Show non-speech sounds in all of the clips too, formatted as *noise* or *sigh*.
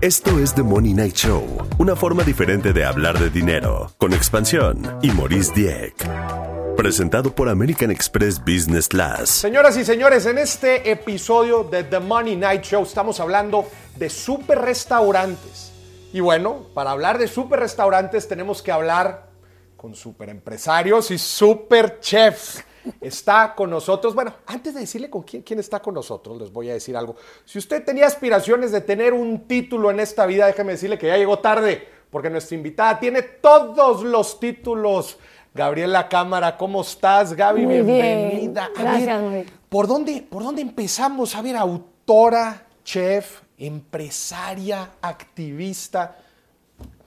Esto es The Money Night Show, una forma diferente de hablar de dinero, con expansión y Maurice Dieck. Presentado por American Express Business Class. Señoras y señores, en este episodio de The Money Night Show estamos hablando de super restaurantes. Y bueno, para hablar de super restaurantes tenemos que hablar con super empresarios y super chefs. Está con nosotros, bueno, antes de decirle con quién, quién está con nosotros, les voy a decir algo. Si usted tenía aspiraciones de tener un título en esta vida, déjeme decirle que ya llegó tarde, porque nuestra invitada tiene todos los títulos. Gabriela Cámara, ¿cómo estás, Gaby? Muy Bienvenida. bien. Ver, Gracias. ¿por dónde, ¿Por dónde empezamos? A ver, autora, chef, empresaria, activista.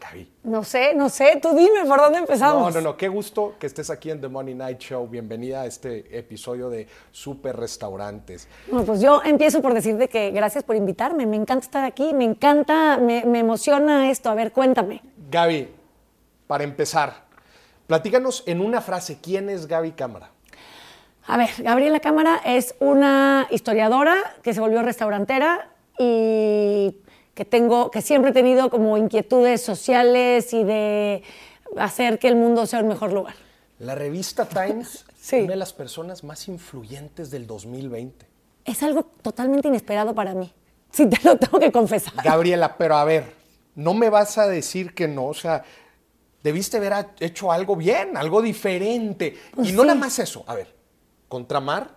Gaby. No sé, no sé, tú dime por dónde empezamos. No, no, no, qué gusto que estés aquí en The Money Night Show. Bienvenida a este episodio de Super Restaurantes. Bueno, pues yo empiezo por decirte que gracias por invitarme, me encanta estar aquí, me encanta, me, me emociona esto. A ver, cuéntame. Gaby, para empezar, platícanos en una frase, ¿quién es Gaby Cámara? A ver, Gabriela Cámara es una historiadora que se volvió restaurantera y que tengo, que siempre he tenido como inquietudes sociales y de hacer que el mundo sea un mejor lugar. La revista Times, *laughs* Sí. una de las personas más influyentes del 2020. Es algo totalmente inesperado para mí. Sí, te lo tengo que confesar. Gabriela, pero a ver, no me vas a decir que no, o sea, debiste haber ha- hecho algo bien, algo diferente. Pues y no sí. nada más eso, a ver, Contramar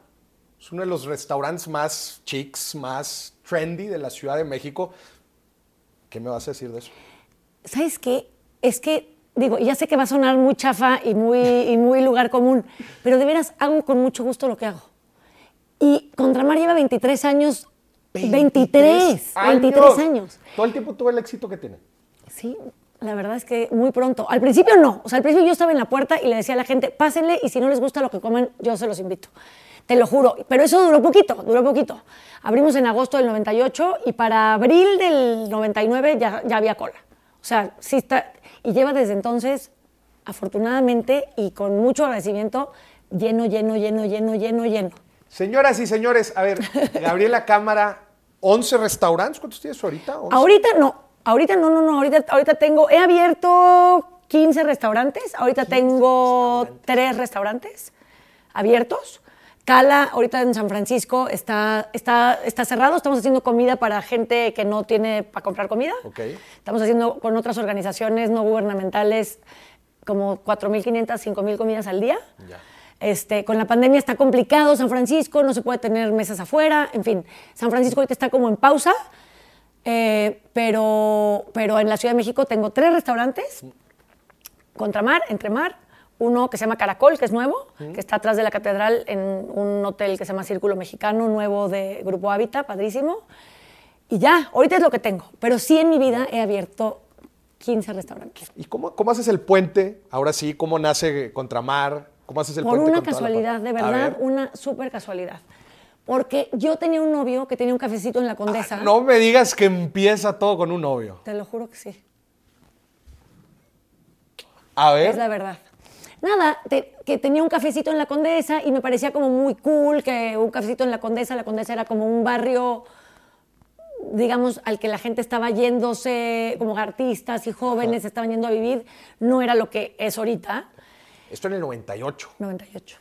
es uno de los restaurantes más chics, más trendy de la Ciudad de México. ¿Qué me vas a decir de eso? ¿Sabes qué? Es que, digo, ya sé que va a sonar muy chafa y muy, y muy lugar común, pero de veras hago con mucho gusto lo que hago. Y Contramar lleva 23 años. 23, 23 años. Todo el tiempo tuve el éxito que tiene. Sí, la verdad es que muy pronto. Al principio no. O sea, al principio yo estaba en la puerta y le decía a la gente, pásenle y si no les gusta lo que comen, yo se los invito. Te lo juro. Pero eso duró poquito, duró poquito. Abrimos en agosto del 98 y para abril del 99 ya, ya había cola. O sea, sí está. Y lleva desde entonces, afortunadamente y con mucho agradecimiento, lleno, lleno, lleno, lleno, lleno, lleno. Señoras y señores, a ver, *laughs* Gabriela Cámara, 11 restaurantes, ¿cuántos tienes ahorita? 11. Ahorita no, ahorita no, no, no, ahorita, ahorita tengo, he abierto 15 restaurantes, ahorita tengo tres restaurantes abiertos. Cala, ahorita en San Francisco, está, está, está cerrado. Estamos haciendo comida para gente que no tiene para comprar comida. Ok. Estamos haciendo con otras organizaciones no gubernamentales como 4.500, 5.000 comidas al día. Ya. Este, con la pandemia está complicado San Francisco, no se puede tener mesas afuera, en fin, San Francisco ahorita está como en pausa, eh, pero, pero en la Ciudad de México tengo tres restaurantes, Contramar, Entremar, uno que se llama Caracol, que es nuevo, que está atrás de la catedral en un hotel que se llama Círculo Mexicano, nuevo de Grupo Hábitat, padrísimo. Y ya, ahorita es lo que tengo, pero sí en mi vida he abierto 15 restaurantes. ¿Y cómo, cómo haces el puente? Ahora sí, ¿cómo nace Contramar? ¿Cómo haces el Por puente? una toda la casualidad, de verdad, ver. una súper casualidad. Porque yo tenía un novio que tenía un cafecito en la Condesa. No me digas que empieza todo con un novio. Te lo juro que sí. A ver. Es la verdad. Nada, te- que tenía un cafecito en la Condesa y me parecía como muy cool que un cafecito en la Condesa, la Condesa era como un barrio, digamos, al que la gente estaba yéndose, como artistas y jóvenes estaban yendo a vivir, no era lo que es ahorita. Esto en el 98. 98.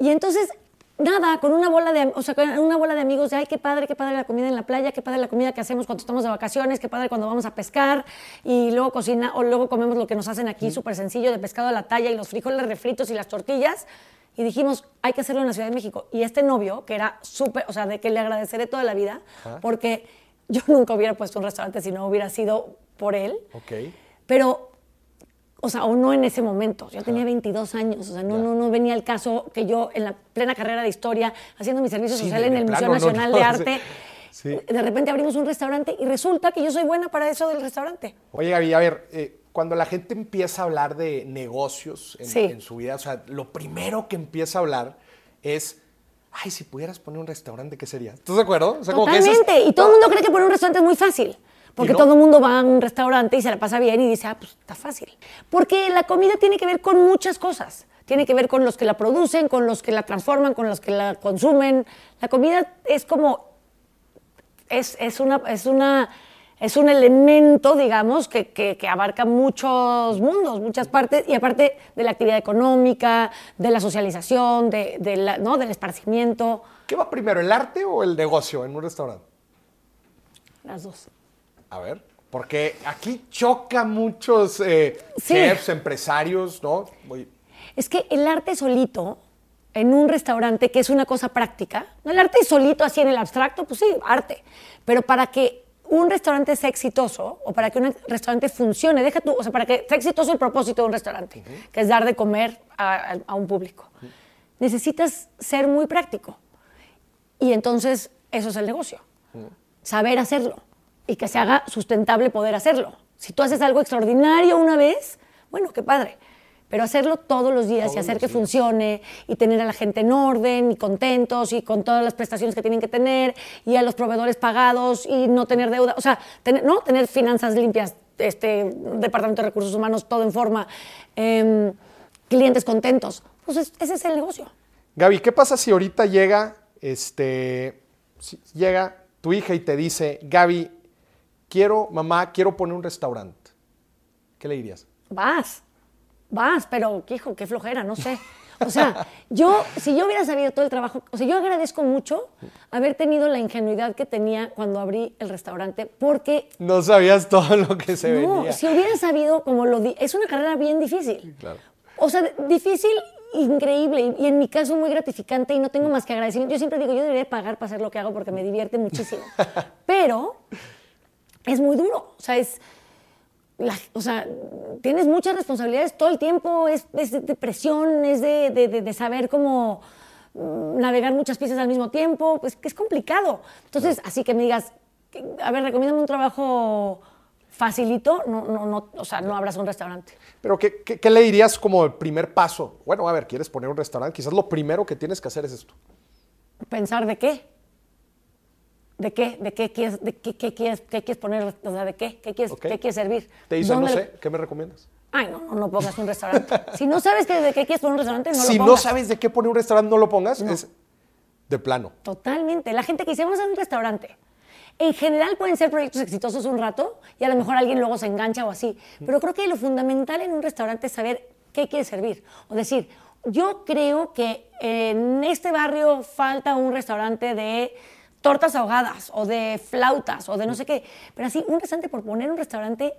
Y entonces, nada, con una bola de, o sea, con una bola de amigos de, ay, qué padre, qué padre la comida en la playa, qué padre la comida que hacemos cuando estamos de vacaciones, qué padre cuando vamos a pescar y luego cocina o luego comemos lo que nos hacen aquí, súper sencillo, de pescado a la talla y los frijoles refritos y las tortillas. Y dijimos, hay que hacerlo en la Ciudad de México. Y este novio, que era súper, o sea, de que le agradeceré toda la vida, porque yo nunca hubiera puesto un restaurante si no hubiera sido por él. Ok. Pero, o sea, o no en ese momento. Yo tenía 22 años, o sea, no, no, no venía el caso que yo en la plena carrera de historia, haciendo mi servicio Sí, social en el Museo plano, Nacional no, *laughs* de. Arte, Sí. de repente abrimos un restaurante y resulta que yo soy buena para eso del restaurante. Oye, Gaby, a ver, eh, cuando la gente empieza a hablar de negocios en, Sí. en su vida, o sea, lo primero que empieza a hablar es, ay, si pudieras poner un restaurante, ¿qué sería? ¿Estás de acuerdo? O sea, como que ese es- Totalmente. Y todo el mundo cree que poner un restaurante es muy fácil. Porque no? todo el mundo va a un restaurante y se la pasa bien y dice, ah, pues está fácil. Porque la comida tiene que ver con muchas cosas. Tiene que ver con los que la producen, con los que la transforman, con los que la consumen. La comida es como. Es, es una. Es una es un elemento, digamos, que, que- que abarca muchos mundos, muchas partes, y aparte de la actividad económica, de la socialización, de, de la- ¿no? del esparcimiento, ¿Qué va primero, el arte o el negocio en un restaurante? las dos. A ver, porque aquí choca muchos eh, Sí. chefs, empresarios, ¿no? Muy- Es que el arte solito, en un restaurante, que es una cosa práctica, el arte solito así en el abstracto, pues sí, arte. Pero para que un restaurante sea exitoso o para que un restaurante funcione, deja tú, o sea, para que sea exitoso el propósito de un restaurante, que es dar de comer a, a- a un público, necesitas ser muy práctico. Y entonces eso es el negocio. Saber hacerlo y que se haga sustentable poder hacerlo. Si tú haces algo extraordinario una vez, bueno, qué padre. Pero hacerlo todos los días y hacer que días. funcione y tener a la gente en orden y contentos y con todas las prestaciones que tienen que tener y a los proveedores pagados y no tener deuda, o sea, tener, ¿no? tener finanzas limpias, este departamento de recursos humanos todo en forma, em, clientes contentos. Pues es- ese es el negocio. Gaby, ¿qué pasa si ahorita llega, este, si llega tu hija y te dice, Gaby, quiero, mamá, quiero poner un restaurante? ¿Qué le dirías? Vas, vas, pero, hijo, qué flojera, no sé. O sea, yo, si yo hubiera sabido todo el trabajo, o sea, yo agradezco mucho haber tenido la ingenuidad que tenía cuando abrí el restaurante, porque No sabías todo lo que se no, venía. si hubiera sabido como lo di, es una carrera bien difícil. Claro. O sea, difícil, increíble y, en mi caso muy gratificante y no tengo más que agradecimiento. Yo siempre digo, yo debería pagar para hacer lo que hago porque me divierte muchísimo. *laughs* Pero es muy duro, o sea, es la- o sea, tienes muchas responsabilidades todo el tiempo, es, es de presión, es de, de- de- saber cómo mm, navegar muchas piezas al mismo tiempo, pues que es complicado. Entonces, así que me digas, a ver, recomiéndame un trabajo facilito, no, no, no, o sea, no abras un restaurante. Pero ¿qué, qué, qué le dirías como el primer paso? Bueno, a ver, ¿quieres poner un restaurante? Quizás lo primero que tienes que hacer es esto. Pensar de qué. ¿De qué? ¿De qué quieres, de qué, qué quieres, qué quieres poner? O sea, ¿de qué? ¿Qué quieres, qué quieres servir? Te dicen, no ¿Dónde sé, ¿qué me recomiendas? Ay, no, no, no pongas un restaurante. si no sabes que de qué quieres poner un restaurante, no si lo no pongas. sabes de qué poner un restaurante, no lo pongas. Es de plano. Totalmente. La gente que dice, vamos a hacer un restaurante. En general pueden ser proyectos exitosos un rato y a lo mejor alguien luego se engancha o así. Pero creo que lo fundamental en un restaurante es saber qué quieres servir. O decir, yo creo que en este barrio falta un restaurante de tortas ahogadas o de flautas o de no sé qué. Pero así, un restaurante por poner un restaurante,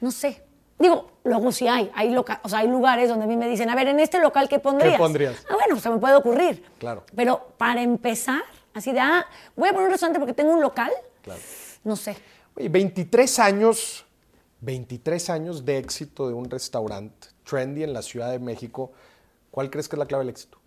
no sé. Digo, luego sí hay, hay, loca- o sea, hay lugares donde a mí me dicen, a ver, en este local, ¿qué pondrías? pondrías? Ah, bueno, se me puede ocurrir. Claro. Pero para empezar, así de, ah, voy a poner un restaurante porque tengo un local, Claro. no sé. Oye, 23 años, 23 años de éxito de un restaurante trendy en la Ciudad de México. ¿Cuál crees que es la clave del éxito?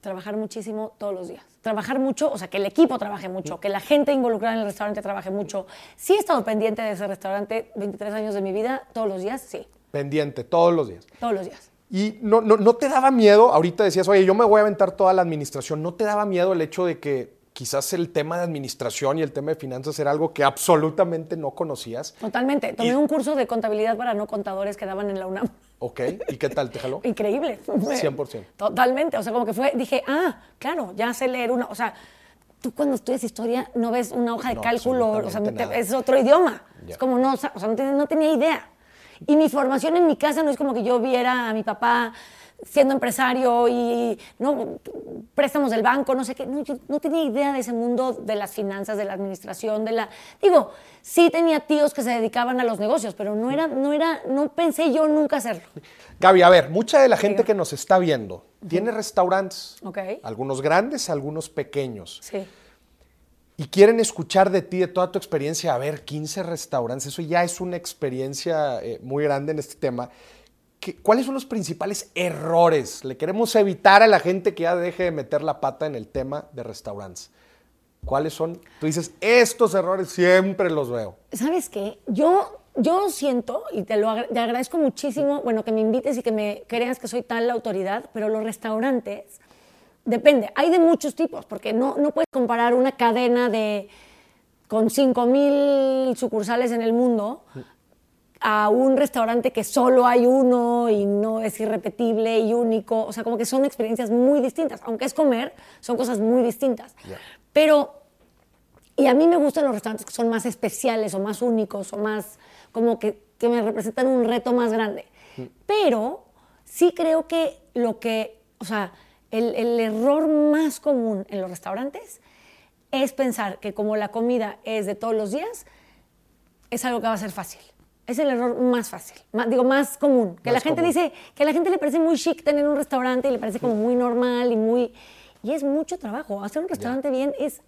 Trabajar muchísimo todos los días. Trabajar mucho, o sea, que el equipo trabaje mucho, que la gente involucrada en el restaurante trabaje mucho. Sí he estado pendiente de ese restaurante 23 años de mi vida, todos los días, sí, Pendiente, todos los días. todos los días. Y no, no, no te daba miedo, ahorita decías, oye, yo me voy a aventar toda la administración, ¿no te daba miedo el hecho de que quizás el tema de administración y el tema de finanzas era algo que absolutamente no conocías? Totalmente. Tomé Y- un curso de contabilidad para no contadores que daban en la UNAM. Ok, ¿y qué tal te jaló? Increíble. 100%. Totalmente. O sea, como que fue, dije, ah, claro, ya sé leer una. O sea, tú cuando estudias historia no ves una hoja de No, cálculo, o sea, te- es otro idioma. Es como no, o sea, no tenía idea. Y mi formación en mi casa no es como que yo viera a mi papá siendo empresario y no préstamos del banco, no sé qué. No, yo no tenía idea de ese mundo de las finanzas, de la administración, de la. Digo, sí tenía tíos que se dedicaban a los negocios, pero no era, no era, no pensé yo nunca hacerlo. Gaby, a ver, mucha de la gente Diga. que nos está viendo tiene restaurantes, algunos grandes, algunos pequeños, Sí. y quieren escuchar de ti, de toda tu experiencia, a ver, 15 restaurantes, eso ya es una experiencia eh, muy grande en este tema. ¿Qué- ¿Cuáles son los principales errores? Le queremos evitar a la gente que ya deje de meter la pata en el tema de restaurantes. ¿Cuáles son? Tú dices, estos errores siempre los veo. ¿Sabes qué? Yo, yo siento, y te lo agra- te agradezco muchísimo, bueno, que me invites y que me creas que soy tal la autoridad, pero los restaurantes, depende, hay de muchos tipos, porque no, no puedes comparar una cadena de con 5.000 sucursales en el mundo a un restaurante que solo hay uno y no es irrepetible y único. O sea, como que son experiencias muy distintas. Aunque es comer, son cosas muy distintas. Pero Y a mí me gustan los restaurantes que son más especiales o más únicos o más como que, que me representan un reto más grande. Pero sí creo que lo que, o sea, el, el error más común en los restaurantes es pensar que como la comida es de todos los días, es algo que va a ser fácil. Es el error más fácil, más, digo, más común. Que Más la gente común. dice, que a la gente le parece muy chic tener un restaurante y le parece como muy normal y muy... Y es mucho trabajo. Hacer un restaurante bien es...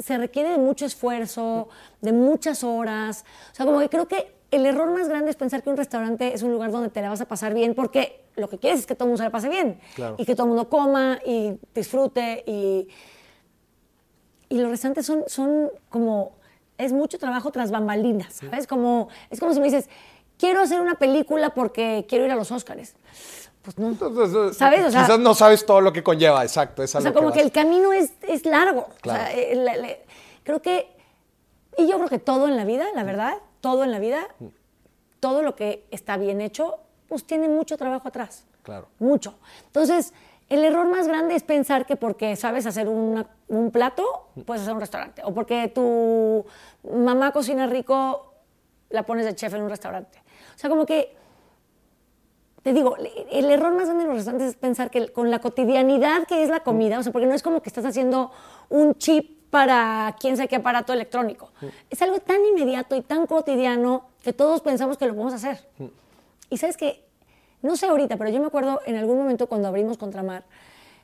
Se requiere de mucho esfuerzo, de muchas horas. O sea, como que creo que el error más grande es pensar que un restaurante es un lugar donde te la vas a pasar bien, porque lo que quieres es que todo el mundo se la pase bien. Claro. Y que todo el mundo coma y disfrute y... Y los restaurantes son, son como, es mucho trabajo tras bambalinas, ¿sabes? Como, es como si me dices, quiero hacer una película porque quiero ir a los Óscares. Pues no. Entonces, ¿Sabes? O sea- quizás no sabes todo lo que conlleva, exacto. Es O sea, que como que, el camino es, es largo. Claro. O sea, eh, la- la- creo que, y yo creo que todo en la vida, la verdad, todo en la vida, todo lo que está bien hecho, pues tiene mucho trabajo atrás. Claro. Mucho. Entonces, el error más grande es pensar que porque sabes hacer una- un plato, puedes hacer un restaurante. O porque tu mamá cocina rico, la pones de chef en un restaurante. O sea, como que te digo, el error más grande de los restaurantes es pensar que con la cotidianidad que es la comida, o sea, porque no es como que estás haciendo un chip para quién sabe qué aparato electrónico. Es algo tan inmediato y tan cotidiano que todos pensamos que lo podemos hacer. Y sabes que, no sé ahorita, pero yo me acuerdo en algún momento cuando abrimos Contramar,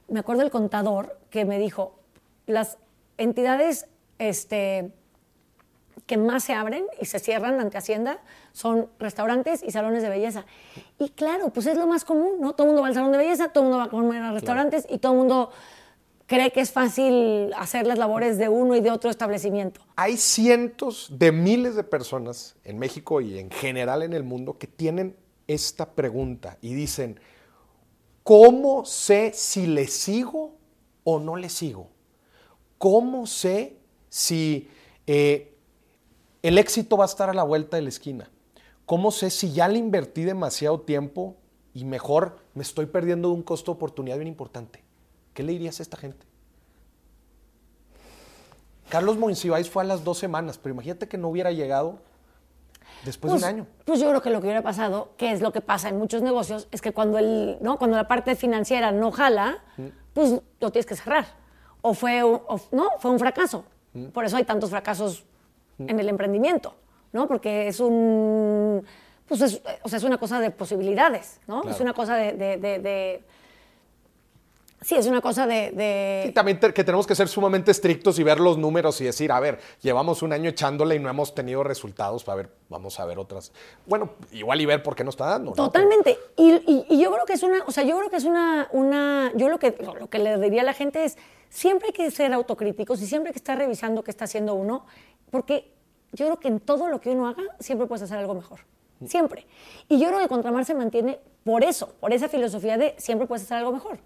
me acuerdo el contador que me dijo, las entidades este, que más se abren y se cierran ante Hacienda son restaurantes y salones de belleza. Y claro, pues es lo más común, ¿no? Todo el mundo va al salón de belleza, todo el mundo va a comer a restaurantes y todo el mundo cree que es fácil hacer las labores de uno y de otro establecimiento. Hay cientos de miles de personas en México y en general en el mundo que tienen esta pregunta y dicen, ¿cómo sé si le sigo o no le sigo? ¿Cómo sé si eh, el éxito va a estar a la vuelta de la esquina? ¿Cómo sé si ya le invertí demasiado tiempo y mejor me estoy perdiendo de un costo de oportunidad bien importante? ¿Qué le dirías a esta gente? Carlos Monsiváis fue a las dos semanas, pero imagínate que no hubiera llegado después Pues, de un año. pues yo creo que lo que hubiera pasado, que es lo que pasa en muchos negocios, es que cuando, el, ¿no? cuando la parte financiera no jala, pues lo tienes que cerrar. O fue, un- o- ¿no? fue un fracaso. Por eso hay tantos fracasos en el emprendimiento, ¿no? Porque es un... Pues es, o sea, es una cosa de posibilidades, ¿no? Claro. Es una cosa de... de- de- de- sí, es una cosa de... de- Y también te- que tenemos que ser sumamente estrictos y ver los números y decir, a ver, llevamos un año echándole y no hemos tenido resultados, a ver, vamos a ver otras. Bueno, igual y ver por qué no está dando. ¿no? Totalmente. Y, y- y yo creo que es una, o sea, yo creo que es una, una yo lo que, lo que le diría a la gente es, siempre hay que ser autocríticos y siempre hay que estar revisando qué está haciendo uno, porque yo creo que en todo lo que uno haga, siempre puedes hacer algo mejor. Siempre. Y yo creo que Contramar se mantiene por eso, por esa filosofía de siempre puedes hacer algo mejor.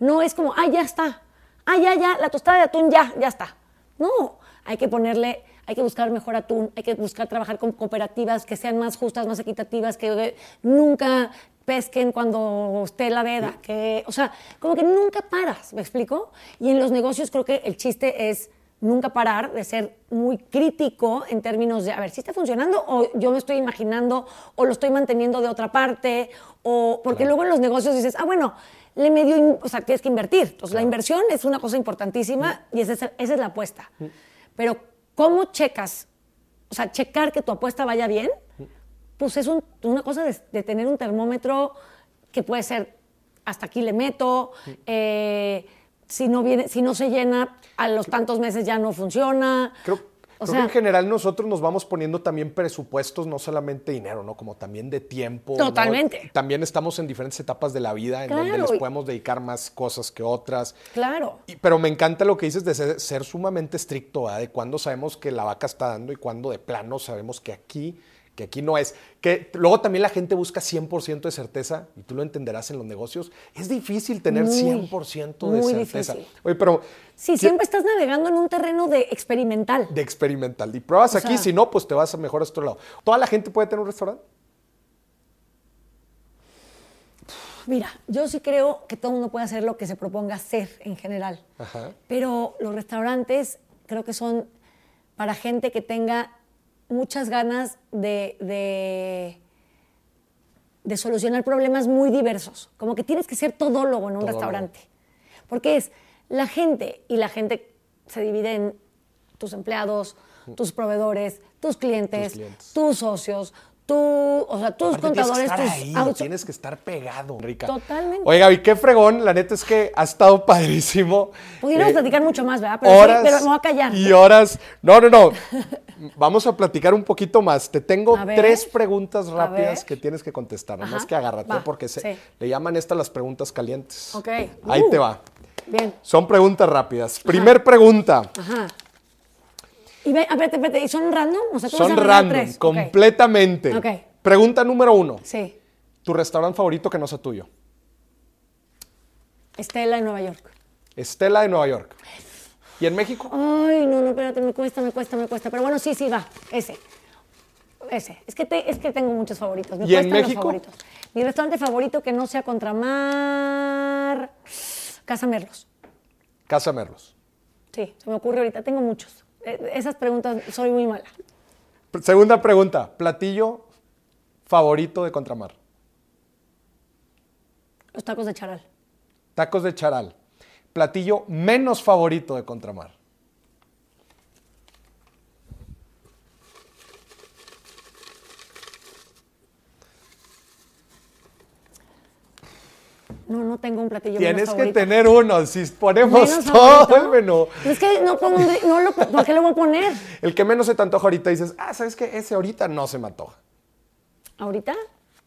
No es como, ah, ya está. Ah, ya, ya, la tostada de atún, ya, ya está. No, hay que ponerle, hay que buscar mejor atún, hay que buscar trabajar con cooperativas que sean más justas, más equitativas, que eh, nunca pesquen cuando esté la veda, que, o sea, como que nunca paras, ¿me explico? Y en los negocios creo que el chiste es nunca parar de ser muy crítico en términos de, a ver, si está funcionando o yo me estoy imaginando o lo estoy manteniendo de otra parte, o porque luego en los negocios dices, ah, bueno, le medio, o sea, tienes que invertir. Entonces, la inversión es una cosa importantísima y esa es, esa es la apuesta. Pero, ¿cómo checas? O sea, checar que tu apuesta vaya bien, pues es un- una cosa de, de tener un termómetro que puede ser, hasta aquí le meto, eh, si, no viene, si no se llena, a los tantos meses ya no funciona. Creo, O creo sea- que en general nosotros nos vamos poniendo también presupuestos, no solamente dinero, ¿no? Como también de tiempo. ¿no? Totalmente. También estamos en diferentes etapas de la vida en donde les podemos dedicar más cosas que otras. Claro. Y- pero me encanta lo que dices de ser, ser sumamente estricto, ¿verdad? de cuándo sabemos que la vaca está dando y cuándo de plano sabemos que aquí, que aquí no es. Que luego también la gente busca 100% de certeza, y tú lo entenderás en los negocios. Es difícil tener Muy, 100% de muy certeza. difícil. Oye, pero Sí, ¿qué- siempre estás navegando en un terreno de experimental. de experimental. Y pruebas O aquí, sea- si no, pues te vas a mejor a otro lado. ¿Toda la gente puede tener un restaurante? Mira, yo sí creo que todo el mundo puede hacer lo que se proponga hacer en general. Ajá. Pero los restaurantes creo que son para gente que tenga muchas ganas de, de, de solucionar problemas muy diversos. Como que tienes que ser todólogo en un Todólogo. restaurante. Porque es la gente, y la gente se divide en tus empleados, tus proveedores, tus clientes, Tus clientes. tus socios, tú, o sea, tus Aparte, tienes que contadores, estar tus ahí, tienes que estar pegado, Rica. Totalmente. Oye, Gaby, qué fregón. La neta es que ha estado *laughs* padrísimo. Pudiéramos Eh, platicar mucho más, ¿verdad? Pero, sí, horas pero me voy a callar. y horas. No, no, no. *laughs* Vamos a platicar un poquito más. Te tengo ver. tres preguntas rápidas que tienes que contestar. Nada más Ajá. que agárrate Va, porque se, sí. le llaman estas las preguntas calientes. Ok. Ahí Uh. te va. Bien. Son preguntas rápidas. Primer pregunta. Ajá. Y ve, a ver, espérate, ¿y son random? O sea, tú vas Son random, tres. Completamente. Ok. Pregunta número uno. Sí. ¿Tu restaurante favorito que no sea tuyo? Estela en Nueva York. Estela de Nueva York. ¿Y en México? Ay, no, no, espérate, me cuesta, me cuesta, me cuesta. Pero bueno, sí, sí, va. Ese. Ese. Es que, te- es que tengo muchos favoritos. Me ¿Y en los México? favoritos. Mi restaurante favorito que no sea contramar. Casa Merlos. Casa Merlos. Sí, se me ocurre ahorita. Tengo muchos. Eh, Esas preguntas soy muy mala. Segunda pregunta. ¿Platillo favorito de Contramar? Los tacos de charal. Tacos de charal. Platillo menos favorito de Contramar. No, no tengo un platillo Tienes menos que tener uno. Si ponemos ¿Menos todo favorito? el menú. Es que no pongo, un- no lo, ¿por qué lo voy a poner? El que menos se te antoja ahorita dices, ah, ¿sabes qué? Ese ahorita no se me antoja. ¿Ahorita?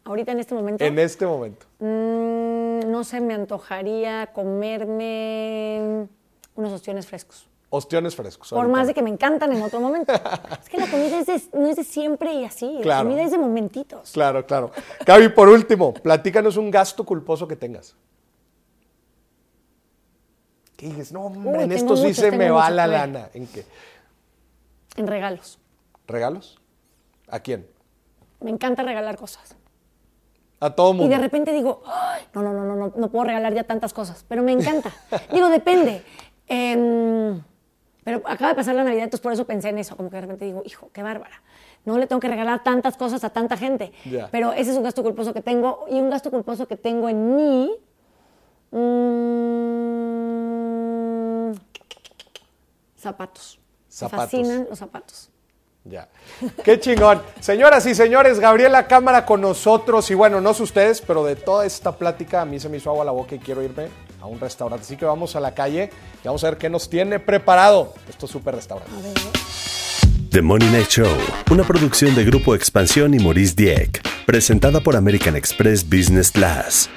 ¿Ahorita en este momento? En este momento. Mm, no se me antojaría comerme unos ostiones frescos. Ostiones frescos. Por ahorita. más de que me encantan en otro momento. *laughs* es que la comida es de- no es de siempre y así. Claro. La comida es de momentitos. Claro, claro. Gaby, por último, platícanos un gasto culposo que tengas. ¿Qué dices? No, hombre, Uy, en esto sí muchos, se me va la ver. lana. ¿En qué? En regalos. ¿Regalos? ¿A quién? Me encanta regalar cosas. A todo Y mundo. de repente digo, "Ay, no, no, no, no, no, no puedo regalar ya tantas cosas, pero me encanta. digo, depende. Em, pero acaba de pasar la Navidad, entonces por eso pensé en eso, como que de repente digo, hijo, qué bárbara. No le tengo que regalar tantas cosas a tanta gente. Pero ese es un gasto culposo que tengo. Y un gasto culposo que tengo en mí. mm, zapatos. Zapatos. Me fascinan los zapatos. Ya. Qué chingón. Señoras y señores, Gabriela Cámara con nosotros. Y bueno, no sé ustedes, pero de toda esta plática a mí se me hizo agua la boca y quiero irme un restaurante. Así que vamos a la calle y vamos a ver qué nos tiene preparado estos super restaurantes. The Money Night Show, una producción de Grupo Expansión y Maurice Dieck, presentada por American Express Business Class.